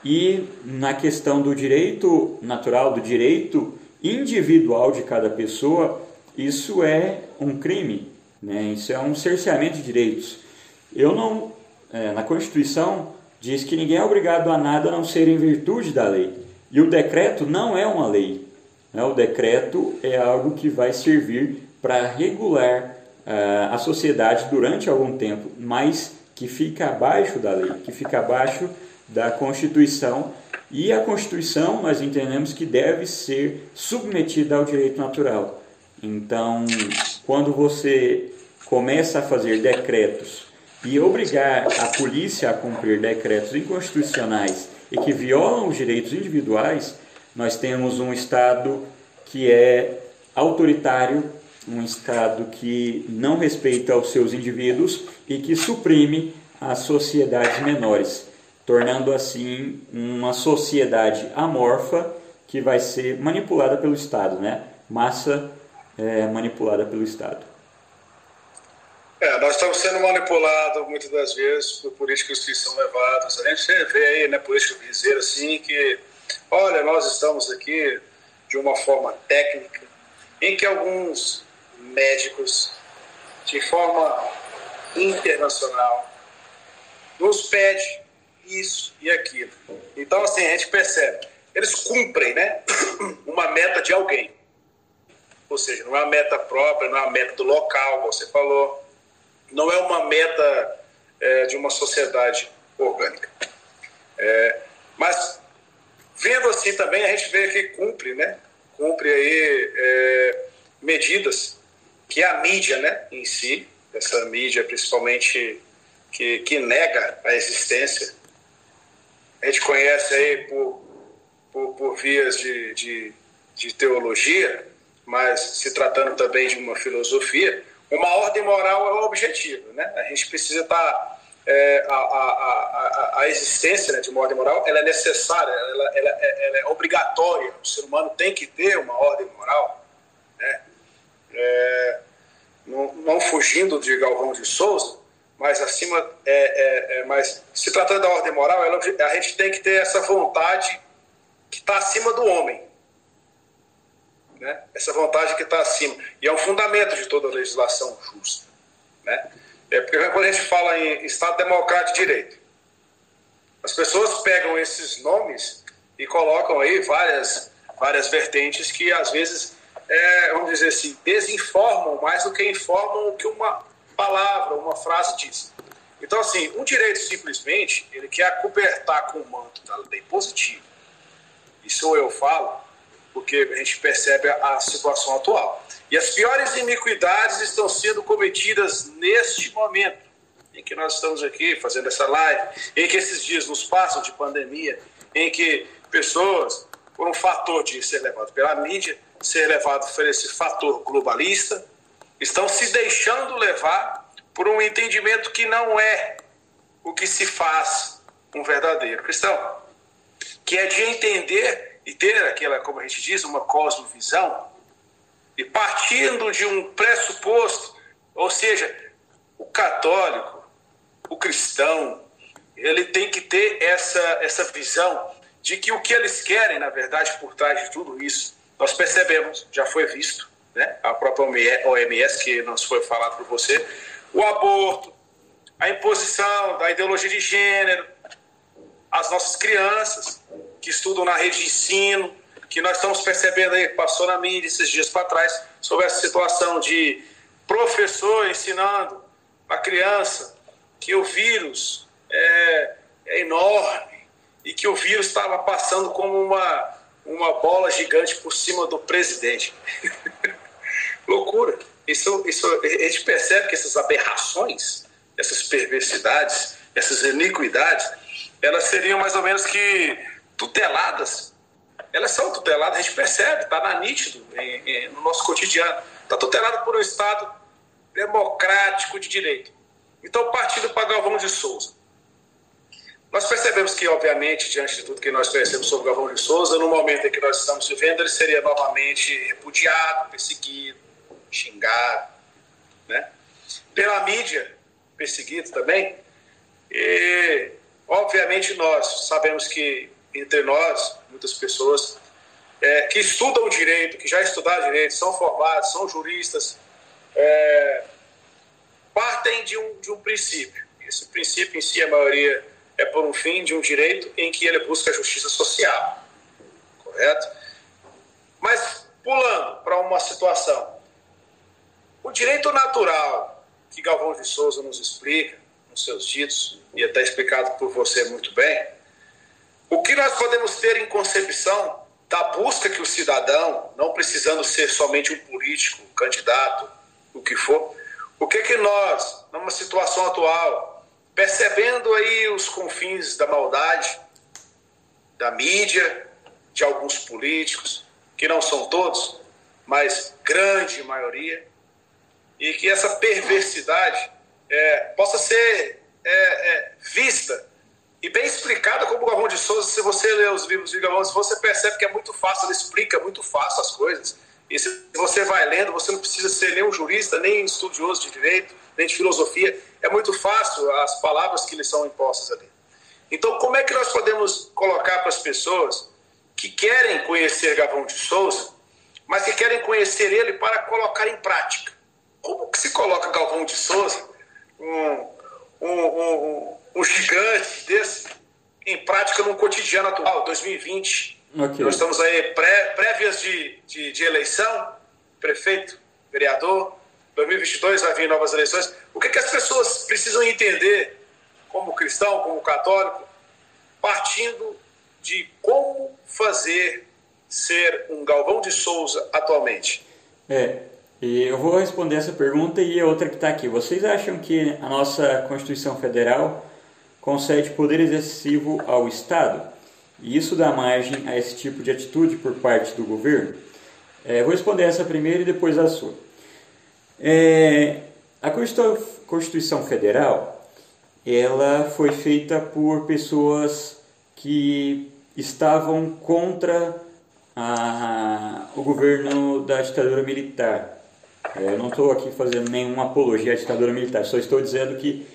e na questão do direito natural, do direito individual de cada pessoa, isso é um crime, né? isso é um cerceamento de direitos. Eu não, é, na Constituição diz que ninguém é obrigado a nada a não ser em virtude da lei. E o decreto não é uma lei. Né? O decreto é algo que vai servir para regular uh, a sociedade durante algum tempo, mas que fica abaixo da lei, que fica abaixo da Constituição e a Constituição nós entendemos que deve ser submetida ao direito natural. Então, quando você começa a fazer decretos e obrigar a polícia a cumprir decretos inconstitucionais e que violam os direitos individuais, nós temos um Estado que é autoritário, um Estado que não respeita os seus indivíduos e que suprime as sociedades menores tornando assim uma sociedade amorfa que vai ser manipulada pelo Estado, né? Massa é, manipulada pelo Estado. É, nós estamos sendo manipulados muitas das vezes por políticos que são levados. A gente vê aí, né, políticos dizer assim que, olha, nós estamos aqui de uma forma técnica, em que alguns médicos, de forma internacional, nos pedem isso e aquilo. Então, assim, a gente percebe, eles cumprem né, uma meta de alguém. Ou seja, não é uma meta própria, não é uma meta do local, como você falou, não é uma meta é, de uma sociedade orgânica. É, mas, vendo assim também, a gente vê que cumpre, né? Cumpre aí é, medidas que a mídia, né, em si, essa mídia principalmente que, que nega a existência a gente conhece aí por, por, por vias de, de, de teologia, mas se tratando também de uma filosofia, uma ordem moral é o objetivo. Né? A gente precisa estar. Tá, é, a, a, a, a, existência né, de uma ordem moral ela é necessária, ela, ela, ela, é obrigatória. O ser humano tem que ter uma ordem moral. Né? É, não, não, fugindo de Galvão de Souza, mas acima, é, é, é, mas se tratando da ordem moral, ela, a gente tem que ter essa vontade que está acima do homem. Né? Essa vontade que está acima. E é um fundamento de toda legislação justa. Né? É porque quando a gente fala em Estado Democrático de Direito, as pessoas pegam esses nomes e colocam aí várias, várias vertentes que às vezes, é, vamos dizer assim, desinformam mais do que informam o que uma, palavra, uma frase diz. Então, assim, um direito simplesmente, ele quer cobertar com o manto da lei positiva. Isso eu falo porque a gente percebe a situação atual. E as piores iniquidades estão sendo cometidas neste momento em que nós estamos aqui fazendo essa live, em que esses dias nos passam de pandemia, em que pessoas, por um fator de ser levado pela mídia, ser levado por esse fator globalista, estão se deixando levar por um entendimento que não é o que se faz um verdadeiro cristão, que é de entender e ter aquela, como a gente diz, uma cosmovisão, e partindo de um pressuposto, ou seja, o católico, o cristão, ele tem que ter essa, essa visão de que o que eles querem, na verdade, por trás de tudo isso, nós percebemos, já foi visto, né? a própria OMS, que nos foi falado por você, o aborto, a imposição da ideologia de gênero, as nossas crianças que estudam na rede de ensino, que nós estamos percebendo aí, passou na mídia esses dias para trás, sobre essa situação de professor ensinando a criança que o vírus é, é enorme e que o vírus estava passando como uma, uma bola gigante por cima do presidente. Loucura. Isso, isso, a gente percebe que essas aberrações, essas perversidades, essas iniquidades, elas seriam mais ou menos que tuteladas. Elas são tuteladas, a gente percebe, está na nítido em, em, no nosso cotidiano. Está tutelado por um Estado democrático de direito. Então, partindo para Galvão de Souza. Nós percebemos que, obviamente, diante de tudo que nós conhecemos sobre Galvão de Souza, no momento em que nós estamos vivendo, ele seria novamente repudiado, perseguido, xingado, né? pela mídia, perseguido também. E, obviamente, nós sabemos que entre nós, muitas pessoas é, que estudam direito, que já estudaram direito, são formados, são juristas, é, partem de um, de um princípio. Esse princípio em si, a maioria é por um fim de um direito em que ele busca a justiça social. Correto? Mas, pulando para uma situação, o direito natural que Galvão de Souza nos explica, nos seus ditos, e até explicado por você muito bem, o que nós podemos ter em concepção da busca que o cidadão, não precisando ser somente um político, um candidato, o que for, o que que nós, numa situação atual, percebendo aí os confins da maldade, da mídia, de alguns políticos, que não são todos, mas grande maioria, e que essa perversidade é, possa ser é, é, vista e bem explicada como o Galvão de Souza. Se você lê os livros de Galvão, você percebe que é muito fácil, ele explica muito fácil as coisas. E se você vai lendo, você não precisa ser nem um jurista, nem estudioso de direito, nem de filosofia. É muito fácil as palavras que lhe são impostas ali. Então, como é que nós podemos colocar para as pessoas que querem conhecer Galvão de Souza, mas que querem conhecer ele para colocar em prática? Como que se coloca Galvão de Souza, um, um, um, um gigante desse, em prática no cotidiano atual, 2020? Okay. Nós estamos aí pré, prévias de, de, de, eleição, prefeito, vereador. 2022 vai vir novas eleições. O que, que as pessoas precisam entender, como cristão, como católico, partindo de como fazer ser um Galvão de Souza atualmente? É, e eu vou responder essa pergunta e a outra que está aqui. Vocês acham que a nossa Constituição Federal concede poder excessivo ao Estado? E isso dá margem a esse tipo de atitude por parte do governo? É, vou responder essa primeiro e depois a sua. É, a Constituição Federal ela foi feita por pessoas que estavam contra a, o governo da ditadura militar. É, eu não estou aqui fazendo nenhuma apologia à ditadura militar, só estou dizendo que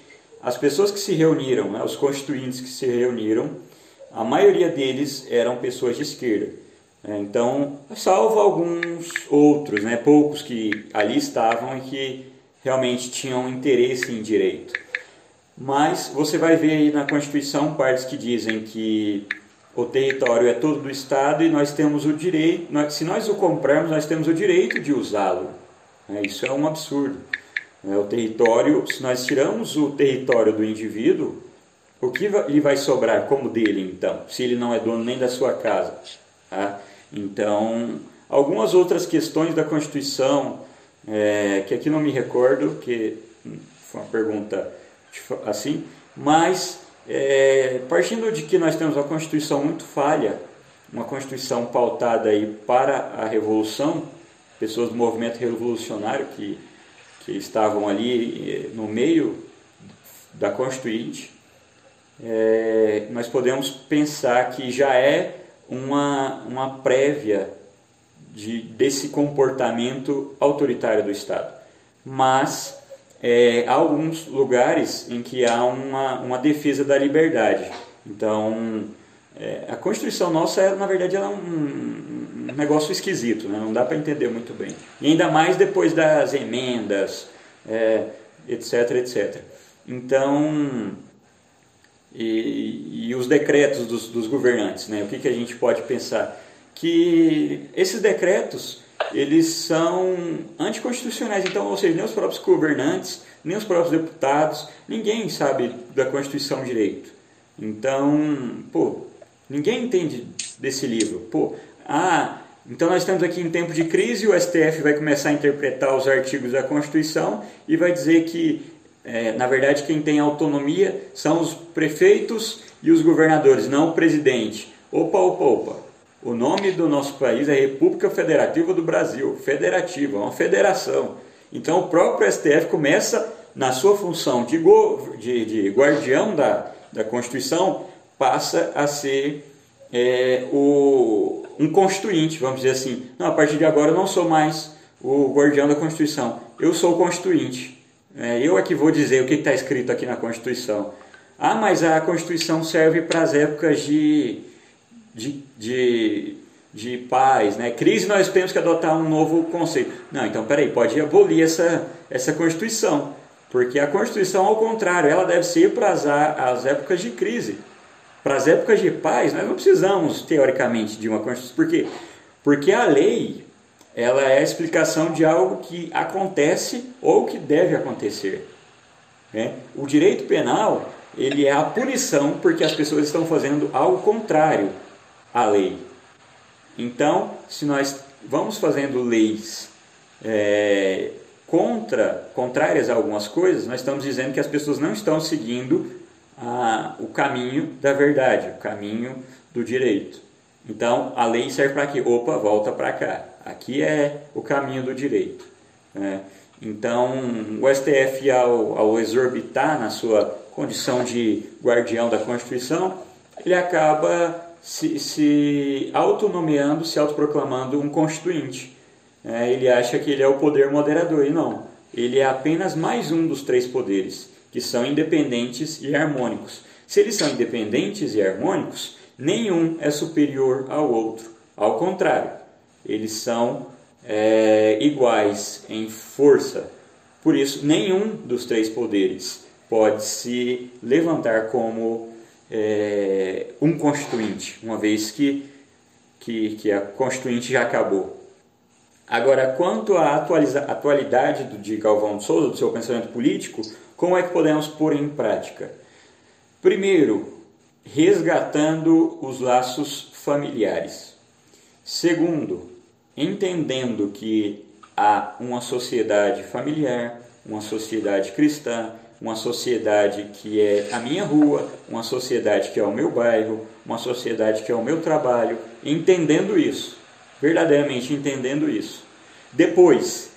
as pessoas que se reuniram, né, os constituintes que se reuniram, a maioria deles eram pessoas de esquerda. Né? Então, salvo alguns outros, né, poucos que ali estavam e que realmente tinham interesse em direito. Mas você vai ver aí na Constituição partes que dizem que o território é todo do Estado e nós temos o direito, se nós o comprarmos, nós temos o direito de usá-lo. Né? Isso é um absurdo. Né? O território, se nós tiramos o território do indivíduo, o que lhe vai sobrar como dele, então, se ele não é dono nem da sua casa? Tá? Então, algumas outras questões da Constituição, é, que aqui não me recordo, que foi uma pergunta assim, mas é, partindo de que nós temos uma Constituição muito falha, uma Constituição pautada aí para a Revolução, pessoas do movimento revolucionário que, que estavam ali no meio da Constituinte, é, nós podemos pensar que já é uma, uma prévia de, desse comportamento autoritário do Estado. Mas é, há alguns lugares em que há uma, uma defesa da liberdade. Então, é, a Constituição nossa, na verdade, ela é um negócio esquisito, né? não dá para entender muito bem. E ainda mais depois das emendas, é, etc, etc. Então, e, e os decretos dos, dos, governantes, né? O que, que a gente pode pensar? que esses decretos eles são anticonstitucionais. Então, ou seja, nem os próprios governantes, nem os próprios deputados, ninguém sabe da Constituição direito. Então, pô, ninguém entende desse livro. Pô, ah, então nós estamos aqui em tempo de crise o STF vai começar a interpretar os artigos da Constituição e vai dizer que, é, na verdade, quem tem autonomia são os prefeitos e os governadores, não o presidente. Opa, opa, opa. O nome do nosso país é República Federativa do Brasil, federativa, uma federação. Então o próprio STF começa, na sua função de, de, de guardião da, da Constituição, passa a ser é, o, um constituinte, vamos dizer assim. Não, a partir de agora eu não sou mais o guardião da Constituição, eu sou o constituinte. É, eu é que vou dizer o que está escrito aqui na Constituição. Ah, mas a Constituição serve para as épocas de de, de, de paz, né? Crise nós temos que adotar um novo conceito. Não, então peraí, pode abolir essa, essa Constituição, porque a Constituição, ao contrário, ela deve ser para as, as épocas de crise. Para as épocas de paz, nós não precisamos, teoricamente, de uma Constituição. Por quê? Porque a lei ela é a explicação de algo que acontece ou que deve acontecer. Né? O direito penal ele é a punição porque as pessoas estão fazendo algo contrário a lei. Então, se nós vamos fazendo leis é, contra, contrárias a algumas coisas, nós estamos dizendo que as pessoas não estão seguindo a, o caminho da verdade, o caminho do direito. Então, a lei serve para quê? Opa, volta para cá. Aqui é o caminho do direito. Né? Então, o STF, ao, ao exorbitar na sua condição de guardião da Constituição, ele acaba se, se autonomeando, se autoproclamando um constituinte. É, ele acha que ele é o poder moderador, e não. Ele é apenas mais um dos três poderes, que são independentes e harmônicos. Se eles são independentes e harmônicos, nenhum é superior ao outro. Ao contrário, eles são é, iguais em força. Por isso, nenhum dos três poderes pode se levantar como é, um constituinte, uma vez que, que, que, a constituinte já acabou. Agora, quanto à atualidade do, de Galvão de Souza, do seu pensamento político, como é que podemos pôr em prática? Primeiro, resgatando os laços familiares. Segundo, entendendo que há uma sociedade familiar, uma sociedade cristã, uma sociedade que é a minha rua, uma sociedade que é o meu bairro, uma sociedade que é o meu trabalho, entendendo isso, verdadeiramente entendendo isso. Depois,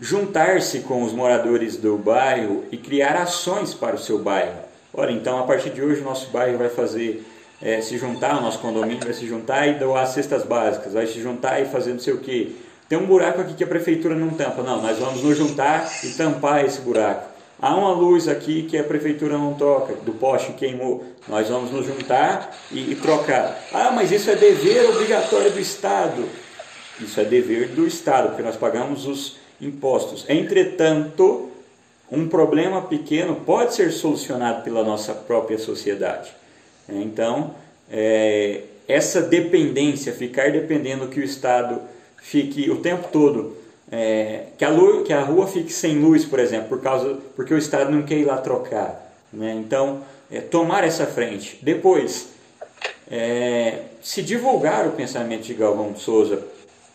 juntar-se com os moradores do bairro e criar ações para o seu bairro. Ora, então, a partir de hoje, o nosso bairro vai fazer é, se juntar, o nosso condomínio vai se juntar e doar cestas básicas, vai se juntar e fazer não sei o que. Tem um buraco aqui que a prefeitura não tampa. Não, nós vamos nos juntar e tampar esse buraco. Há uma luz aqui que a prefeitura não toca, do poste queimou. Nós vamos nos juntar e, e trocar. Ah, mas isso é dever obrigatório do Estado. Isso é dever do Estado, porque nós pagamos os impostos. Entretanto, um problema pequeno pode ser solucionado pela nossa própria sociedade. Então, é, essa dependência, ficar dependendo que o Estado fique o tempo todo é, que, a luz, que a rua fique sem luz, por exemplo, por causa, porque o Estado não quer ir lá trocar. Né? Então, é, tomar essa frente. Depois, é, se divulgar o pensamento de Galvão de Souza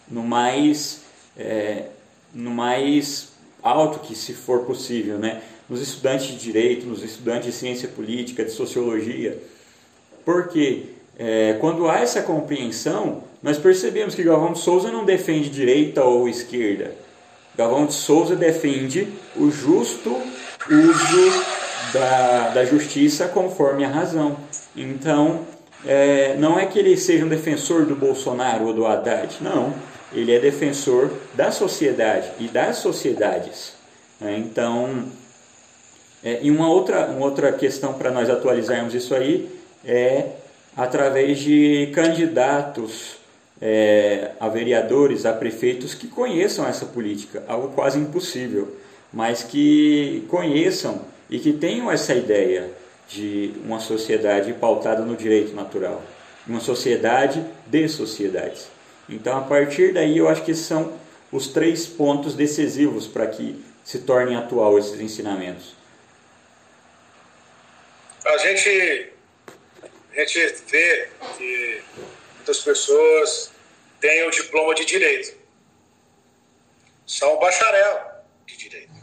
no mais, é, no mais alto que se for possível, né? nos estudantes de direito, nos estudantes de ciência política, de sociologia. Porque é, quando há essa compreensão, nós percebemos que Galvão de Souza não defende direita ou esquerda. Galvão de Souza defende o justo uso da, da justiça conforme a razão. Então, é, não é que ele seja um defensor do Bolsonaro ou do Haddad, não. Ele é defensor da sociedade e das sociedades. Né? Então, é, e uma outra, uma outra questão para nós atualizarmos isso aí é através de candidatos é, a vereadores, a prefeitos que conheçam essa política, algo quase impossível, mas que conheçam e que tenham essa ideia de uma sociedade pautada no direito natural, uma sociedade de sociedades. Então, a partir daí, eu acho que são os três pontos decisivos para que se tornem atual esses ensinamentos. A gente, a gente vê que muitas pessoas têm o diploma de direito, são bacharel de direito,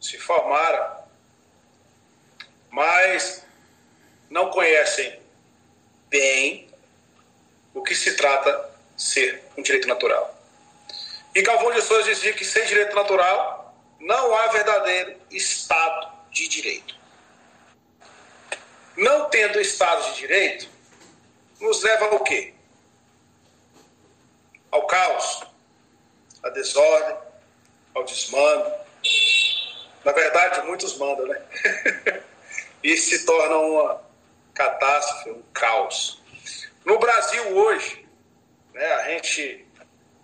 se formaram, mas não conhecem bem o que se trata ser um direito natural. E Galvão de Souza dizia que sem direito natural não há verdadeiro Estado de direito. Não tendo Estado de direito, nos leva ao quê? Ao caos, à desordem, ao desmando. Na verdade, muitos mandam, né? e se torna uma catástrofe, um caos. No Brasil hoje, né, a gente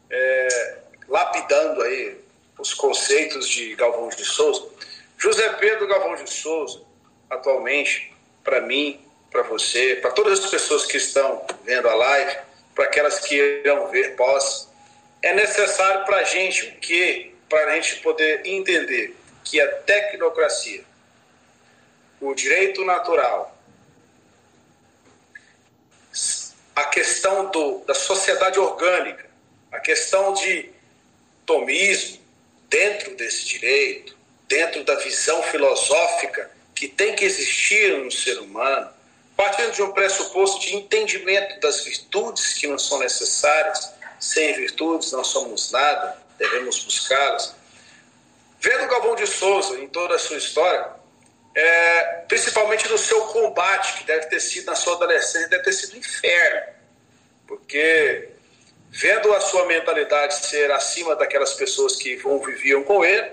é, lapidando aí os conceitos de Galvão de Souza, José Pedro Galvão de Souza, atualmente, para mim, para você, para todas as pessoas que estão vendo a live, para aquelas que irão ver pós, é necessário para a gente o quê? Para a gente poder entender que a tecnocracia, o direito natural, a questão do, da sociedade orgânica, a questão de tomismo dentro desse direito, dentro da visão filosófica que tem que existir no ser humano, partindo de um pressuposto de entendimento das virtudes que não são necessárias, sem virtudes não somos nada, devemos buscá-las. Vendo Galvão de Souza em toda a sua história, é, principalmente no seu combate, que deve ter sido na sua adolescência, deve ter sido um inferno, porque vendo a sua mentalidade ser acima daquelas pessoas que vão, viviam com ele,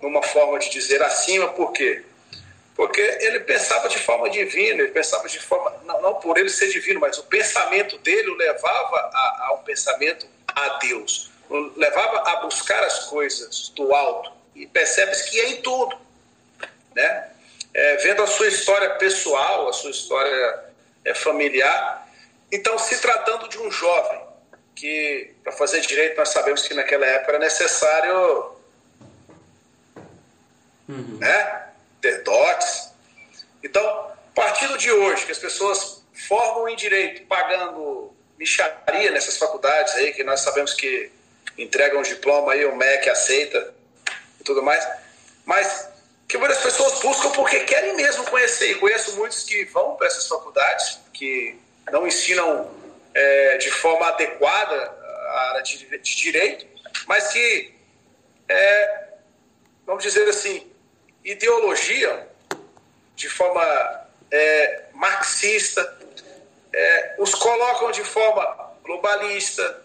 numa forma de dizer acima, por quê? Porque ele pensava de forma divina, ele pensava de forma, não, não por ele ser divino, mas o pensamento dele o levava a, a um pensamento a Deus, o levava a buscar as coisas do alto, e percebe-se que é em tudo, né? Vendo a sua história pessoal, a sua história é, familiar. Então, se tratando de um jovem, que para fazer direito nós sabemos que naquela época era necessário uhum. né, ter dotes. Então, partindo de hoje, que as pessoas formam em direito pagando micharia nessas faculdades aí, que nós sabemos que entregam um diploma aí, o MEC aceita e tudo mais, mas que muitas pessoas buscam porque querem mesmo conhecer. E conheço muitos que vão para essas faculdades, que não ensinam é, de forma adequada a área de, de direito, mas que, é, vamos dizer assim, ideologia de forma é, marxista, é, os colocam de forma globalista,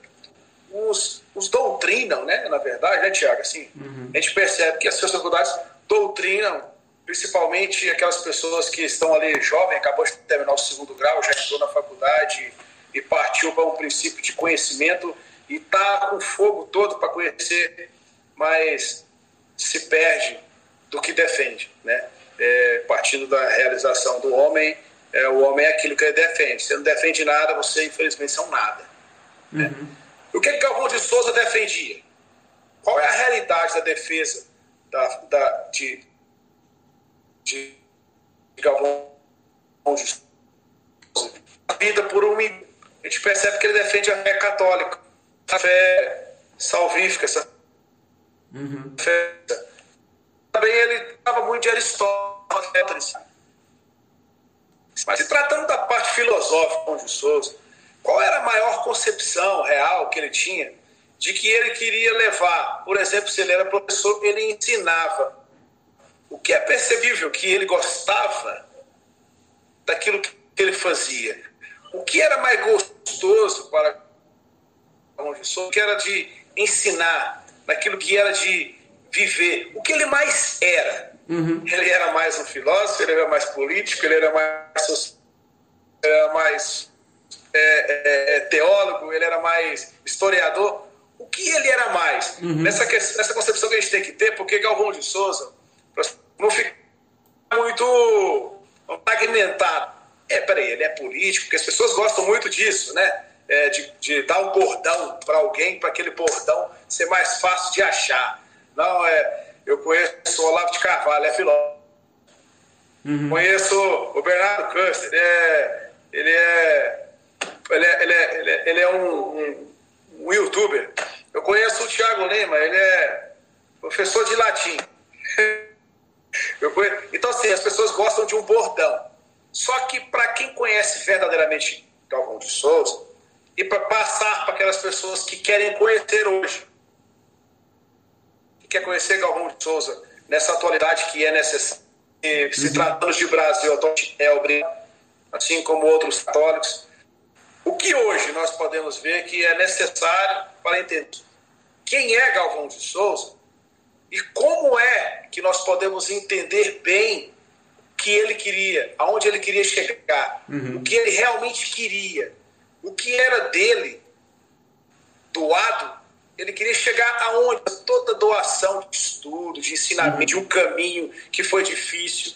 os, os doutrinam, né, na verdade, né, Tiago? Assim, uhum. A gente percebe que as suas faculdades doutrinam, principalmente aquelas pessoas que estão ali jovem, acabou de terminar o segundo grau, já entrou na faculdade e partiu para um princípio de conhecimento e está com fogo todo para conhecer, mas se perde do que defende, né? É, partindo da realização do homem, é, o homem é aquilo que ele defende. Você não defende nada, você infelizmente é um nada. Né? Uhum. O que, que Galvão de Souza defendia? Qual é a realidade da defesa da, da, de, de Galvão de a vida por um. A gente percebe que ele defende a fé católica, a fé salvífica, essa uhum. fé. Também ele estava muito de Aristóteles. Mas se tratando da parte filosófica de Souza, qual era a maior concepção real que ele tinha de que ele queria levar, por exemplo, se ele era professor, ele ensinava. O que é percebível que ele gostava daquilo que ele fazia. O que era mais gostoso para o professor, que era de ensinar, daquilo que era de viver. O que ele mais era. Uhum. Ele era mais um filósofo, ele era mais político, ele era mais, era mais é, é teólogo, ele era mais historiador o que ele era mais. Uhum. Nessa, nessa concepção que a gente tem que ter, porque Galvão de Souza, não ficar muito fragmentado. É, peraí, ele é político, porque as pessoas gostam muito disso, né? é, de, de, dar um bordão para alguém, para aquele bordão ser mais fácil de achar. Não, é, eu conheço o Olavo de Carvalho, é filósofo. Uhum. Conheço o Bernardo Custer, ele é, ele é, ele é, ele é, ele é, ele é um, um, um, youtuber. Eu conheço o Thiago Lima, ele é professor de latim. Conheço, então, assim, as pessoas gostam de um bordão. Só que para quem conhece verdadeiramente Galvão de Souza, e para passar para aquelas pessoas que querem conhecer hoje, que quer conhecer Galvão de Souza nessa atualidade que é necessária, se uhum. tratando de Brasil, é obrigado, assim como outros católicos. O que hoje nós podemos ver que é necessário para entender quem é Galvão de Souza e como é que nós podemos entender bem que ele queria, aonde ele queria chegar, uhum. o que ele realmente queria, o que era dele doado, ele queria chegar aonde toda doação de estudo, de ensinamento, uhum. de um caminho que foi difícil,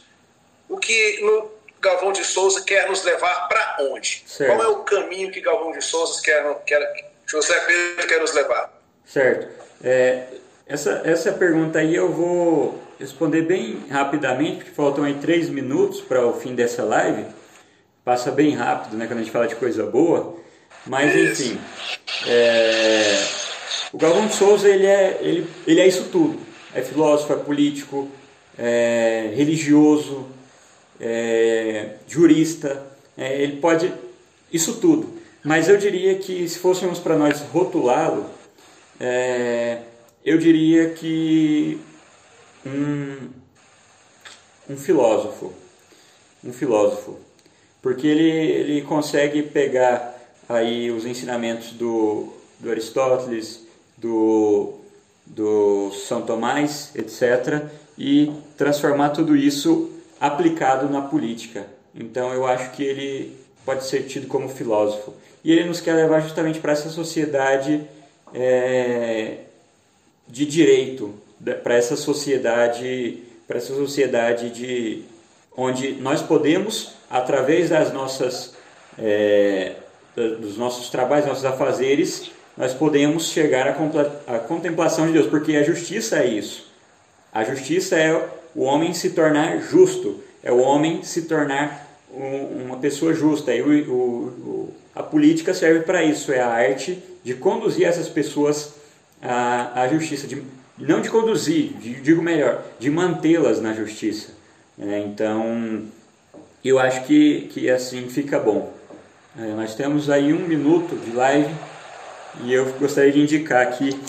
o que no Galvão de Souza quer nos levar para onde? Certo. Qual é o caminho que Galvão de Souza quer, quer José Pedro quer nos levar? Certo. É, essa, essa pergunta aí eu vou responder bem rapidamente, porque faltam aí três minutos para o fim dessa live. Passa bem rápido, né, quando a gente fala de coisa boa. Mas, enfim, é... o Galvão de Souza, ele é, ele, ele é isso tudo. É filósofo, é político, é religioso, é jurista, é, ele pode isso tudo. Mas eu diria que se fôssemos para nós rotulá-lo, é, eu diria que um, um filósofo, um filósofo, porque ele, ele consegue pegar aí os ensinamentos do, do Aristóteles, do, do São Tomás, etc., e transformar tudo isso aplicado na política. Então eu acho que ele pode ser tido como filósofo. E ele nos quer levar justamente para essa sociedade é, de direito para essa sociedade para essa sociedade de onde nós podemos através das nossas é, dos nossos trabalhos nossos afazeres nós podemos chegar à, à contemplação de Deus porque a justiça é isso a justiça é o homem se tornar justo é o homem se tornar um, uma pessoa justa e o, o, a política serve para isso é a arte de conduzir essas pessoas a, a justiça, de, não de conduzir, de, digo melhor, de mantê-las na justiça. É, então, eu acho que, que assim fica bom. É, nós temos aí um minuto de live e eu gostaria de indicar aqui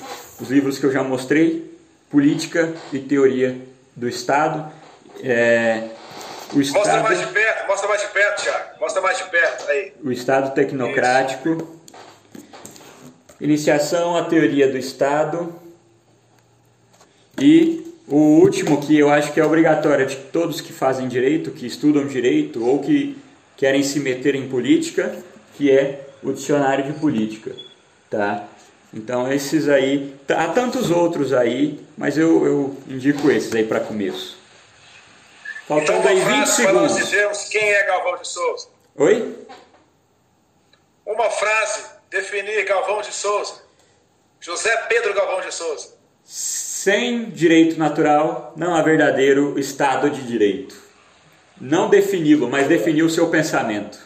os livros que eu já mostrei: Política e Teoria do Estado. É, o Estado mostra mais de perto, mostra mais de perto, Thiago. Mostra mais de perto aí. O Estado Tecnocrático. Isso. Iniciação à teoria do Estado. E o último, que eu acho que é obrigatório de todos que fazem direito, que estudam direito ou que querem se meter em política, que é o dicionário de política. Tá? Então esses aí, há tantos outros aí, mas eu, eu indico esses aí para começo. Faltando então, aí 20 segundos. Para nós dizermos quem é Galvão de Souza. Oi? Uma frase definir Galvão de Souza, José Pedro Galvão de Souza. Sem direito natural, não há verdadeiro Estado de Direito. Não defini-lo, mas definir o seu pensamento.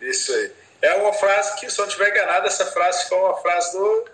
Isso aí. É uma frase que, se eu não estiver enganado, essa frase foi uma frase do